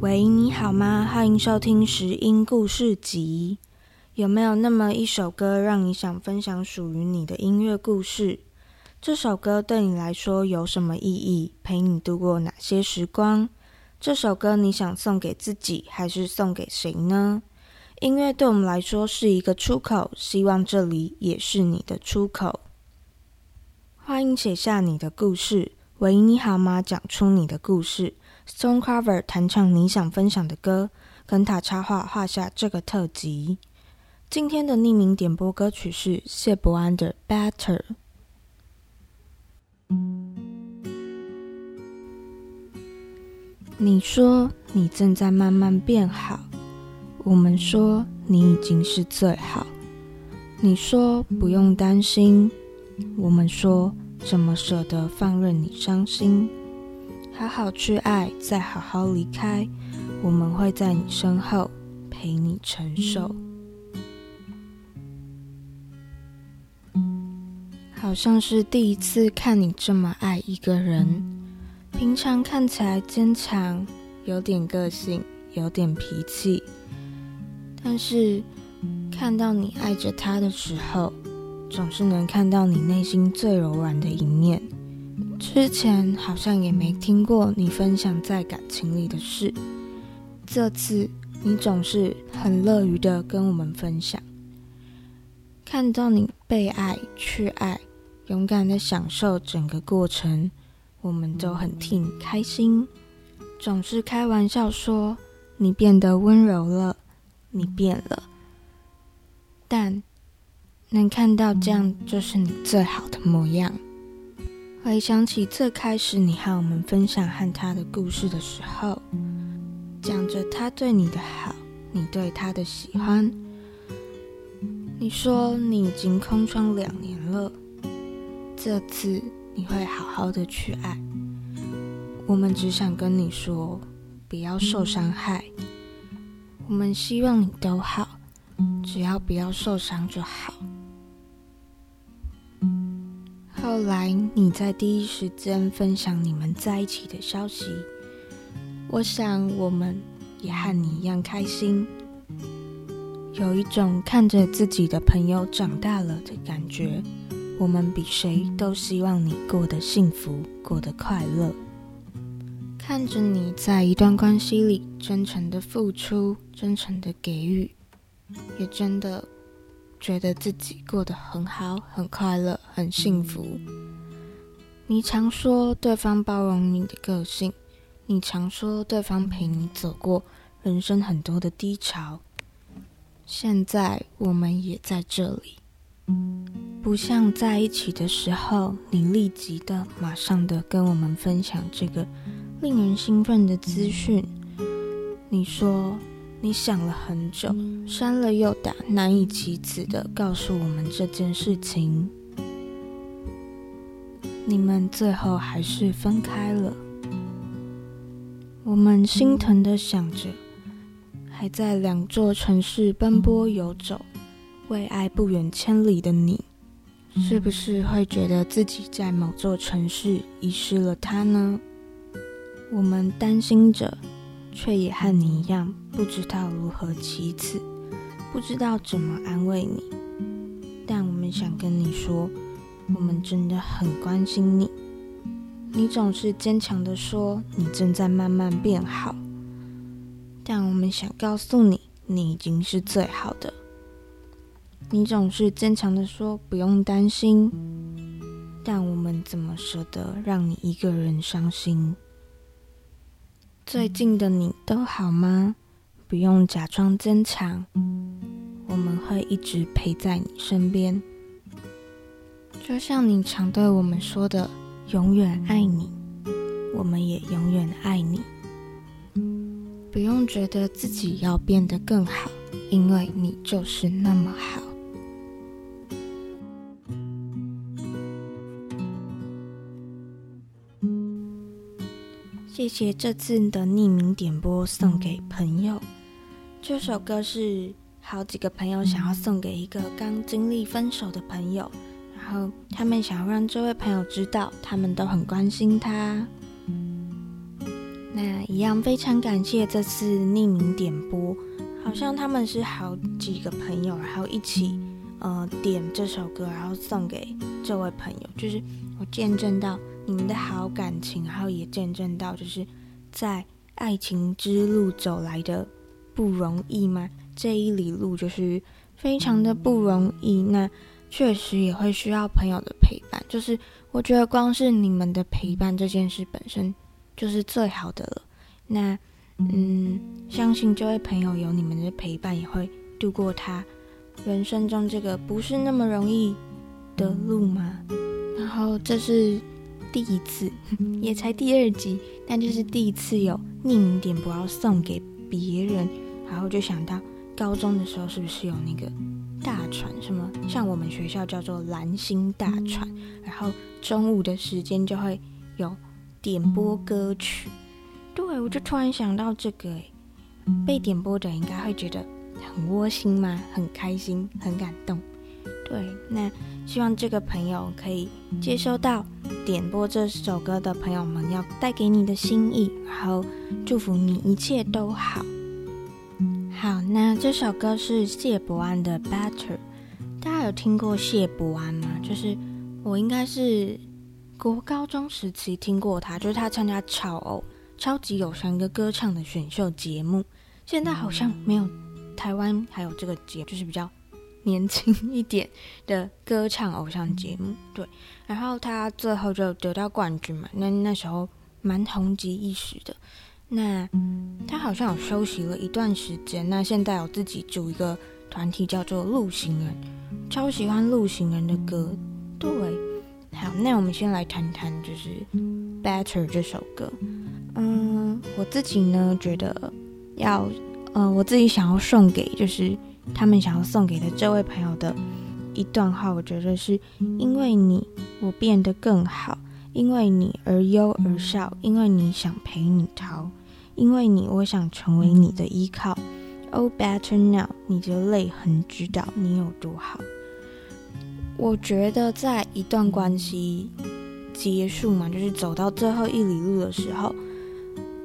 喂，你好吗？欢迎收听拾音故事集。有没有那么一首歌，让你想分享属于你的音乐故事？这首歌对你来说有什么意义？陪你度过哪些时光？这首歌你想送给自己，还是送给谁呢？音乐对我们来说是一个出口，希望这里也是你的出口。欢迎写下你的故事。喂，你好吗？讲出你的故事。Stone Cover 弹唱你想分享的歌，跟塔插画画下这个特辑。今天的匿名点播歌曲是谢伯安的《Better》。你说你正在慢慢变好，我们说你已经是最好。你说不用担心，我们说怎么舍得放任你伤心？好好去爱，再好好离开。我们会在你身后陪你承受。好像是第一次看你这么爱一个人。平常看起来坚强，有点个性，有点脾气。但是看到你爱着他的时候，总是能看到你内心最柔软的一面。之前好像也没听过你分享在感情里的事，这次你总是很乐于的跟我们分享。看到你被爱、去爱，勇敢的享受整个过程，我们都很替你开心。总是开玩笑说你变得温柔了，你变了。但能看到这样，就是你最好的模样。回想起最开始你和我们分享和他的故事的时候，讲着他对你的好，你对他的喜欢。你说你已经空窗两年了，这次你会好好的去爱。我们只想跟你说，不要受伤害。我们希望你都好，只要不要受伤就好。后来你在第一时间分享你们在一起的消息，我想我们也和你一样开心，有一种看着自己的朋友长大了的感觉。我们比谁都希望你过得幸福，过得快乐。看着你在一段关系里真诚的付出，真诚的给予，也真的。觉得自己过得很好，很快乐，很幸福。你常说对方包容你的个性，你常说对方陪你走过人生很多的低潮。现在我们也在这里，不像在一起的时候，你立即的、马上的跟我们分享这个令人兴奋的资讯。你说。你想了很久，删了又打，难以启齿的告诉我们这件事情。你们最后还是分开了。我们心疼的想着，还在两座城市奔波游走，为爱不远千里的你，是不是会觉得自己在某座城市遗失了他呢？我们担心着。却也和你一样，不知道如何启齿，不知道怎么安慰你。但我们想跟你说，我们真的很关心你。你总是坚强的说，你正在慢慢变好。但我们想告诉你，你已经是最好的。你总是坚强的说，不用担心。但我们怎么舍得让你一个人伤心？最近的你都好吗？不用假装坚强，我们会一直陪在你身边。就像你常对我们说的，永远爱你，我们也永远爱你。不用觉得自己要变得更好，因为你就是那么好。谢谢这次的匿名点播送给朋友。这首歌是好几个朋友想要送给一个刚经历分手的朋友，然后他们想要让这位朋友知道，他们都很关心他。那一样非常感谢这次匿名点播，好像他们是好几个朋友，然后一起呃点这首歌，然后送给这位朋友，就是我见证到你们的好感情，然后也见证到就是在爱情之路走来的。不容易吗？这一里路就是非常的不容易。那确实也会需要朋友的陪伴。就是我觉得光是你们的陪伴这件事本身就是最好的了。那嗯，相信这位朋友有你们的陪伴，也会度过他人生中这个不是那么容易的路嘛。然后这是第一次，也才第二集，但就是第一次有匿名点播要送给别人。然后就想到高中的时候是不是有那个大传什么？像我们学校叫做蓝星大传，然后中午的时间就会有点播歌曲。对，我就突然想到这个，诶，被点播的应该会觉得很窝心嘛，很开心，很感动。对，那希望这个朋友可以接收到点播这首歌的朋友们要带给你的心意，然后祝福你一切都好。好，那这首歌是谢伯安的《Better》，大家有听过谢伯安吗？就是我应该是国高中时期听过他，就是他参加超偶超级偶像歌歌唱的选秀节目，现在好像没有台湾还有这个节，就是比较年轻一点的歌唱偶像节目。对，然后他最后就得到冠军嘛，那那时候蛮红极一时的。那他好像有休息了一段时间，那现在有自己组一个团体叫做陆行人，超喜欢陆行人的歌。对，好，那我们先来谈谈就是《Better》这首歌。嗯，我自己呢觉得要，呃，我自己想要送给就是他们想要送给的这位朋友的一段话，我觉得是因为你，我变得更好。因为你而忧而笑，因为你想陪你逃，因为你我想成为你的依靠。Oh, better now，你的泪痕知道你有多好。我觉得在一段关系结束嘛，就是走到最后一里路的时候，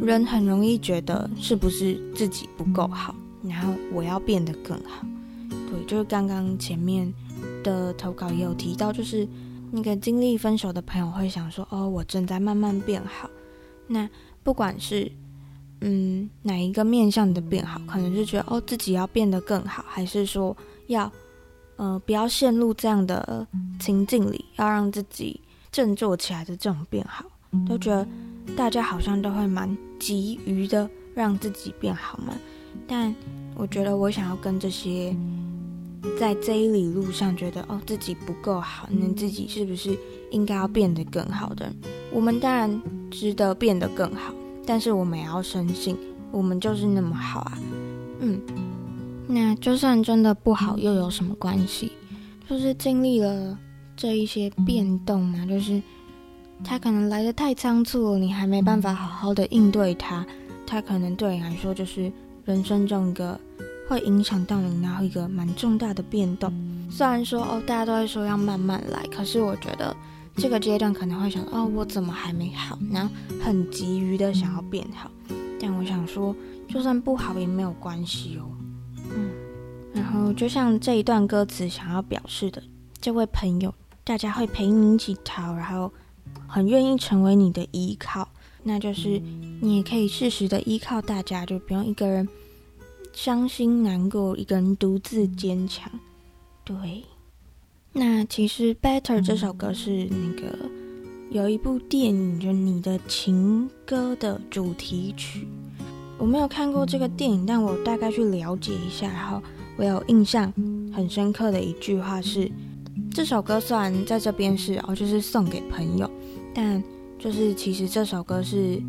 人很容易觉得是不是自己不够好，然后我要变得更好。对，就是刚刚前面的投稿也有提到，就是。那个经历分手的朋友会想说：“哦，我正在慢慢变好。”那不管是嗯哪一个面向的变好，可能是觉得哦自己要变得更好，还是说要呃不要陷入这样的情境里，要让自己振作起来的这种变好，都觉得大家好像都会蛮急于的让自己变好嘛。但我觉得我想要跟这些。在这一里路上，觉得哦自己不够好，那自己是不是应该要变得更好的？我们当然值得变得更好，但是我们也要深信，我们就是那么好啊。嗯，那就算真的不好，又有什么关系？就是经历了这一些变动嘛，就是他可能来的太仓促了，你还没办法好好的应对他，他可能对你来说就是人生中一个。会影响到你，然后一个蛮重大的变动。虽然说哦，大家都会说要慢慢来，可是我觉得这个阶段可能会想哦，我怎么还没好？然后很急于的想要变好。但我想说，就算不好也没有关系哦。嗯，然后就像这一段歌词想要表示的，这位朋友，大家会陪你一起逃，然后很愿意成为你的依靠。那就是你也可以适时的依靠大家，就不用一个人。伤心难过，一个人独自坚强。对，那其实《Better》这首歌是那个有一部电影，就《你的情歌》的主题曲。我没有看过这个电影，但我大概去了解一下，然后我有印象很深刻的一句话是：这首歌虽然在这边是哦，就是送给朋友，但就是其实这首歌是。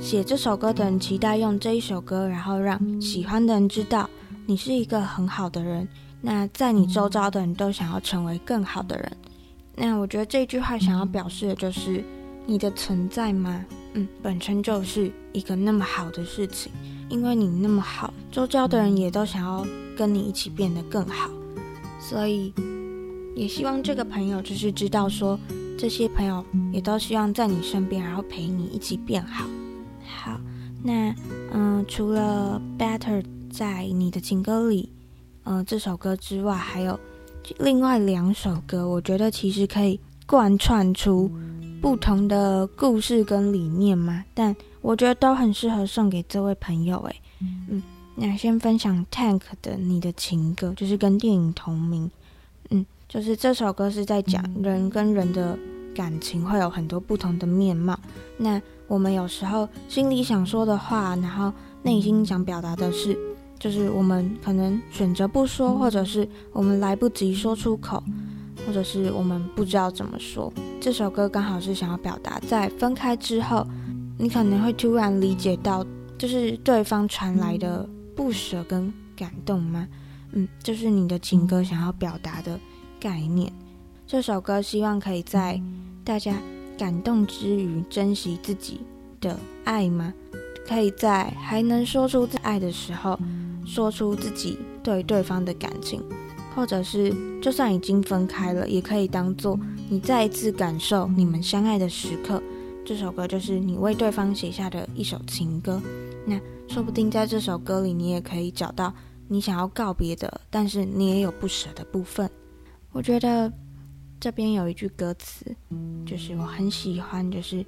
写这首歌的人期待用这一首歌，然后让喜欢的人知道你是一个很好的人。那在你周遭的人都想要成为更好的人。那我觉得这句话想要表示的就是你的存在吗？嗯，本身就是一个那么好的事情，因为你那么好，周遭的人也都想要跟你一起变得更好，所以也希望这个朋友就是知道说，这些朋友也都希望在你身边，然后陪你一起变好。好，那嗯、除了《Better》在你的情歌里，嗯、呃，这首歌之外，还有另外两首歌，我觉得其实可以贯穿出。不同的故事跟理念嘛，但我觉得都很适合送给这位朋友。哎，嗯，那先分享 Tank 的《你的情歌》，就是跟电影同名。嗯，就是这首歌是在讲人跟人的感情会有很多不同的面貌。那我们有时候心里想说的话，然后内心想表达的事，就是我们可能选择不说，或者是我们来不及说出口。或者是我们不知道怎么说，这首歌刚好是想要表达，在分开之后，你可能会突然理解到，就是对方传来的不舍跟感动吗？嗯，就是你的情歌想要表达的概念。这首歌希望可以在大家感动之余，珍惜自己的爱吗？可以在还能说出爱的时候，说出自己对对方的感情。或者是，就算已经分开了，也可以当做你再一次感受你们相爱的时刻。这首歌就是你为对方写下的一首情歌。那说不定在这首歌里，你也可以找到你想要告别的，但是你也有不舍的部分。我觉得这边有一句歌词，就是我很喜欢，就是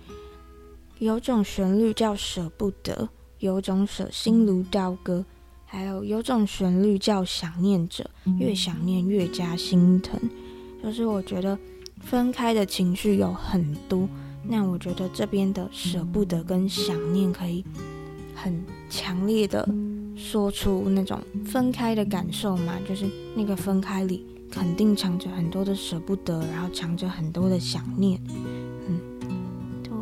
有种旋律叫舍不得，有种舍心如刀割。还有有种旋律叫想念着，越想念越加心疼。就是我觉得分开的情绪有很多，那我觉得这边的舍不得跟想念可以很强烈的说出那种分开的感受嘛，就是那个分开里肯定藏着很多的舍不得，然后藏着很多的想念。嗯，对。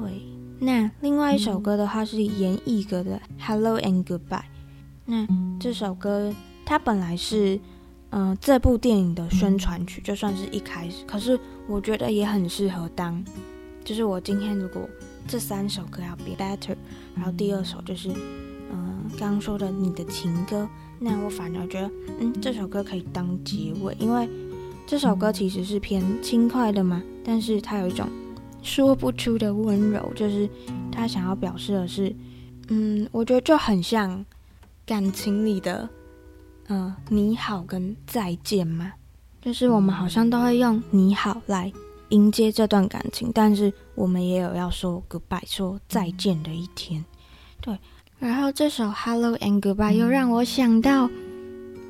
那另外一首歌的话是严艺格的《Hello and Goodbye》。那这首歌它本来是，嗯、这部电影的宣传曲，就算是一开始。可是我觉得也很适合当，就是我今天如果这三首歌要 be better，然后第二首就是，嗯、刚刚说的你的情歌，那我反而觉得，嗯，这首歌可以当结尾，因为这首歌其实是偏轻快的嘛，但是它有一种说不出的温柔，就是他想要表示的是，嗯，我觉得就很像。感情里的，嗯、呃，你好跟再见嘛，就是我们好像都会用你好来迎接这段感情，但是我们也有要说 goodbye，说再见的一天。对，然后这首 Hello and Goodbye 又让我想到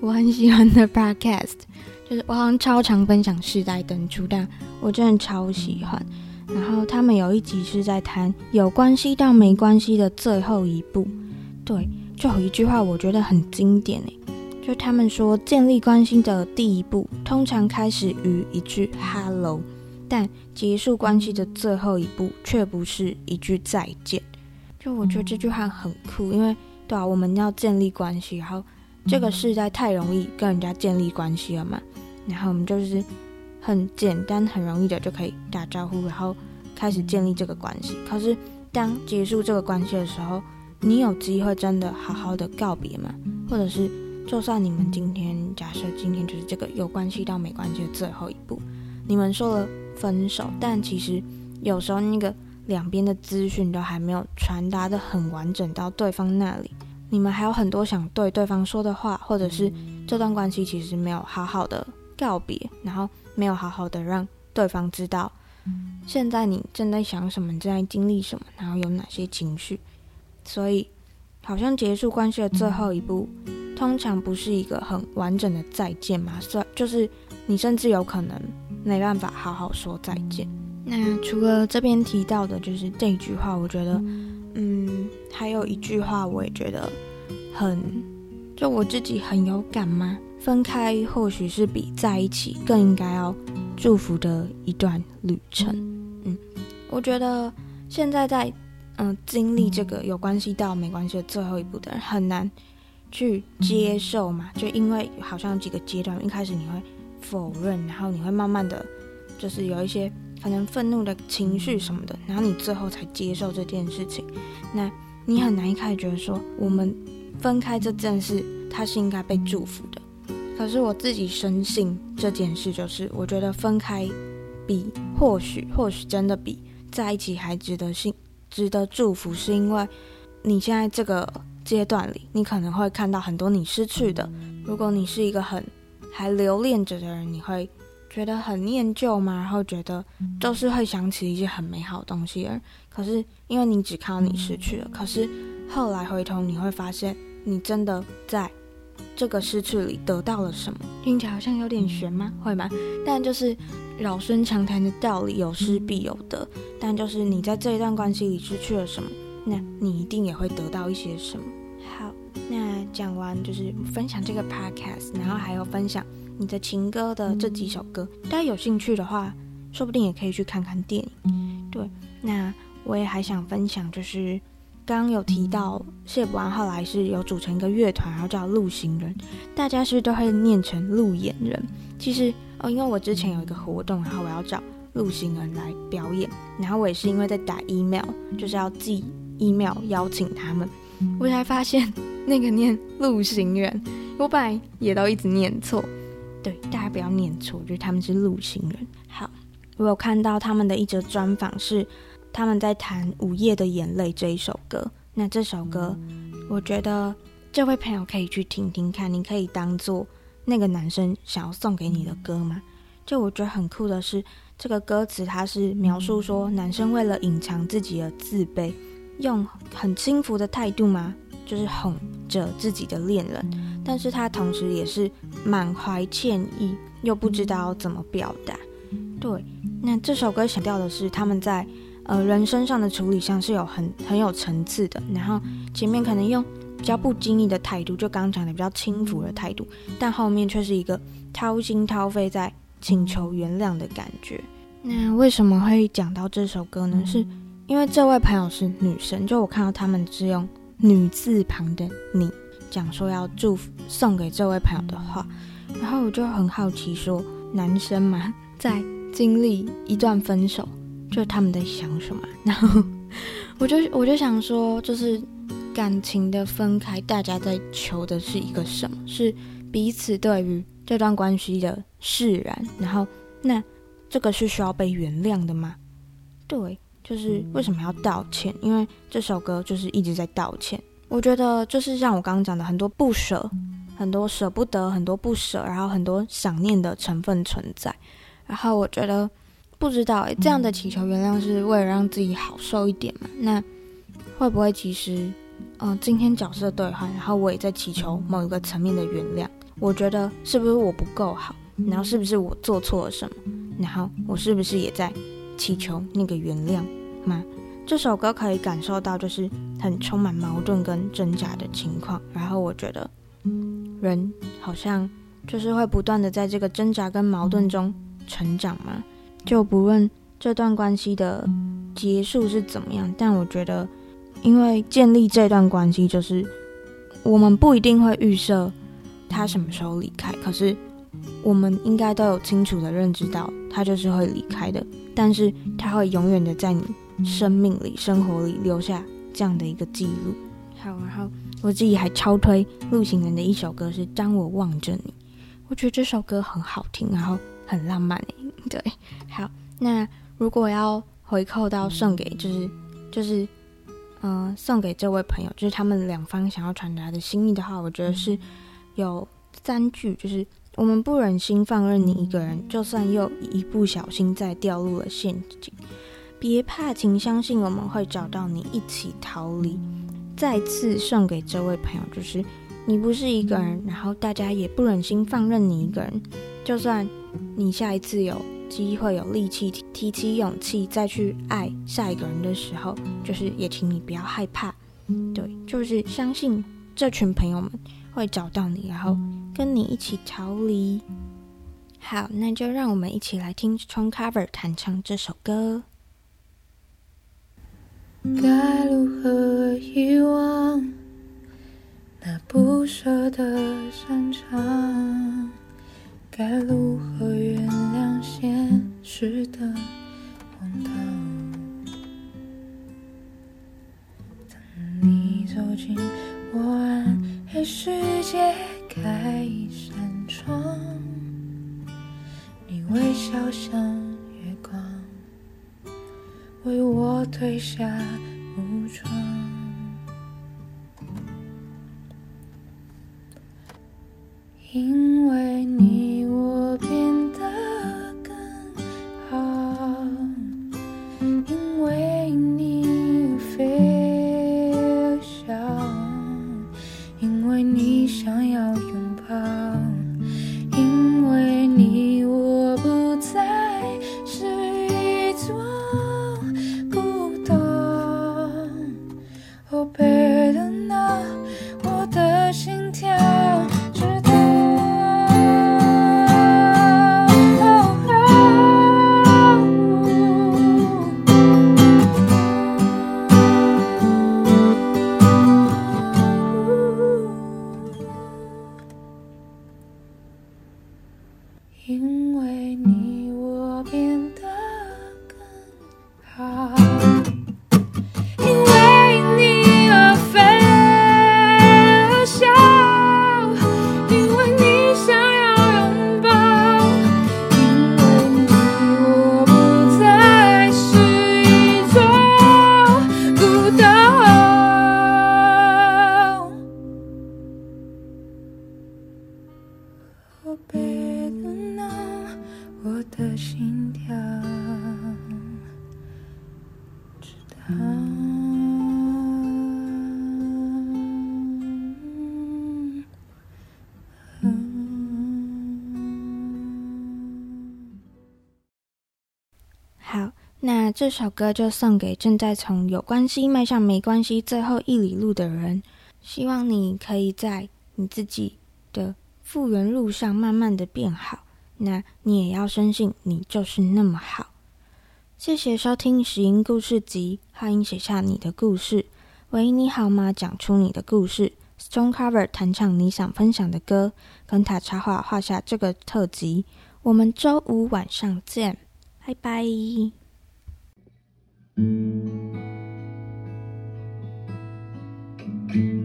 我很喜欢的 podcast，就是我好像超常分享世代登出，但我真的超喜欢。然后他们有一集是在谈有关系到没关系的最后一步，对。就有一句话，我觉得很经典诶，就他们说，建立关系的第一步，通常开始于一句 “hello”，但结束关系的最后一步，却不是一句再见。就我觉得这句话很酷，因为对啊，我们要建立关系，然后这个世代太容易跟人家建立关系了嘛，然后我们就是很简单、很容易的就可以打招呼，然后开始建立这个关系。可是当结束这个关系的时候，你有机会真的好好的告别吗？或者是，就算你们今天假设今天就是这个有关系到没关系的最后一步，你们说了分手，但其实有时候那个两边的资讯都还没有传达得很完整到对方那里，你们还有很多想对对方说的话，或者是这段关系其实没有好好的告别，然后没有好好的让对方知道，现在你正在想什么，正在经历什么，然后有哪些情绪。所以，好像结束关系的最后一步，通常不是一个很完整的再见嘛，所就是你甚至有可能没办法好好说再见。那除了这边提到的，就是这一句话，我觉得，嗯，还有一句话，我也觉得很，就我自己很有感嘛。分开或许是比在一起更应该要祝福的一段旅程。嗯，我觉得现在在。嗯、经历这个有关系到没关系的最后一步的人很难去接受嘛，就因为好像几个阶段，一开始你会否认，然后你会慢慢的，就是有一些可能愤怒的情绪什么的，然后你最后才接受这件事情，那你很难一开始觉得说我们分开这件事它是应该被祝福的。可是我自己深信这件事，就是我觉得分开比或许或许真的比在一起还值得信值得祝福，是因为你现在这个阶段里，你可能会看到很多你失去的。如果你是一个很还留恋着的人，你会觉得很念旧嘛？然后觉得就是会想起一些很美好的东西，而可是因为你只看到你失去了，可是后来回头你会发现，你真的在这个失去里得到了什么？听起来好像有点悬吗？会吗？但就是老生常谈的道理，有失必有得。但就是你在这一段关系里失去了什么，那你一定也会得到一些什么。好，那讲完就是分享这个 podcast，然后还有分享。你的情歌的这几首歌，大家有兴趣的话，说不定也可以去看看电影。对，那我也还想分享，就是刚刚有提到谢博安后来是有组成一个乐团，然后叫路行人，大家是不是都会念成路演人？其实哦，因为我之前有一个活动，然后我要找路行人来表演，然后我也是因为在打 email，就是要寄 email 邀请他们，我才发现那个念路行人，我本来也都一直念错。对，大家不要念错，就是他们是鹿行人。好，我有看到他们的一则专访，是他们在谈《午夜的眼泪》这一首歌。那这首歌，我觉得这位朋友可以去听听看，你可以当做那个男生想要送给你的歌吗？就我觉得很酷的是，这个歌词它是描述说，男生为了隐藏自己的自卑，用很轻浮的态度吗？就是哄着自己的恋人。但是他同时也是满怀歉意，又不知道怎么表达。对，那这首歌强调的是他们在呃人生上的处理上是有很很有层次的。然后前面可能用比较不经意的态度，就刚刚讲的比较轻浮的态度，但后面却是一个掏心掏肺在请求原谅的感觉。那为什么会讲到这首歌呢？是因为这位朋友是女生，就我看到他们是用女字旁的你。讲说要祝福送给这位朋友的话，然后我就很好奇说，男生嘛，在经历一段分手，就他们在想什么？然后我就我就想说，就是感情的分开，大家在求的是一个什么？是彼此对于这段关系的释然。然后那这个是需要被原谅的吗？对，就是为什么要道歉？因为这首歌就是一直在道歉。我觉得就是像我刚刚讲的，很多不舍，很多舍不得，很多不舍，然后很多想念的成分存在。然后我觉得不知道诶，这样的祈求原谅是为了让自己好受一点嘛？那会不会其实，嗯、今天角色对换，然后我也在祈求某一个层面的原谅？我觉得是不是我不够好？然后是不是我做错了什么？然后我是不是也在祈求那个原谅吗？这首歌可以感受到，就是很充满矛盾跟挣扎的情况。然后我觉得，人好像就是会不断的在这个挣扎跟矛盾中成长嘛。就不论这段关系的结束是怎么样，但我觉得，因为建立这段关系，就是我们不一定会预设他什么时候离开，可是我们应该都有清楚的认知到，他就是会离开的。但是他会永远的在你。生命里、生活里留下这样的一个记录。好，然后我自己还超推陆行人的一首歌是《当我望着你》，我觉得这首歌很好听，然后很浪漫。对，好，那如果要回扣到送给，就是就是，嗯、送给这位朋友，就是他们两方想要传达的心意的话，我觉得是有三句，就是我们不忍心放任你一个人，就算又一不小心再掉入了陷阱。别怕，请相信我们会找到你，一起逃离。再次送给这位朋友，就是你不是一个人，然后大家也不忍心放任你一个人。就算你下一次有机会、有力气提，起勇气再去爱下一个人的时候，就是也请你不要害怕。对，就是相信这群朋友们会找到你，然后跟你一起逃离。好，那就让我们一起来听 Strong Cover 弹唱这首歌。该如何遗忘那不舍的擅长？该如何原谅现实的下这首歌就送给正在从有关系迈向没关系最后一里路的人。希望你可以在你自己的复原路上慢慢的变好。那你也要深信，你就是那么好。谢谢收听《拾音故事集》，欢迎写下你的故事。喂，你好吗？讲出你的故事。Stone Cover 弹唱你想分享的歌，跟他插画画下这个特辑。我们周五晚上见，拜拜。thank you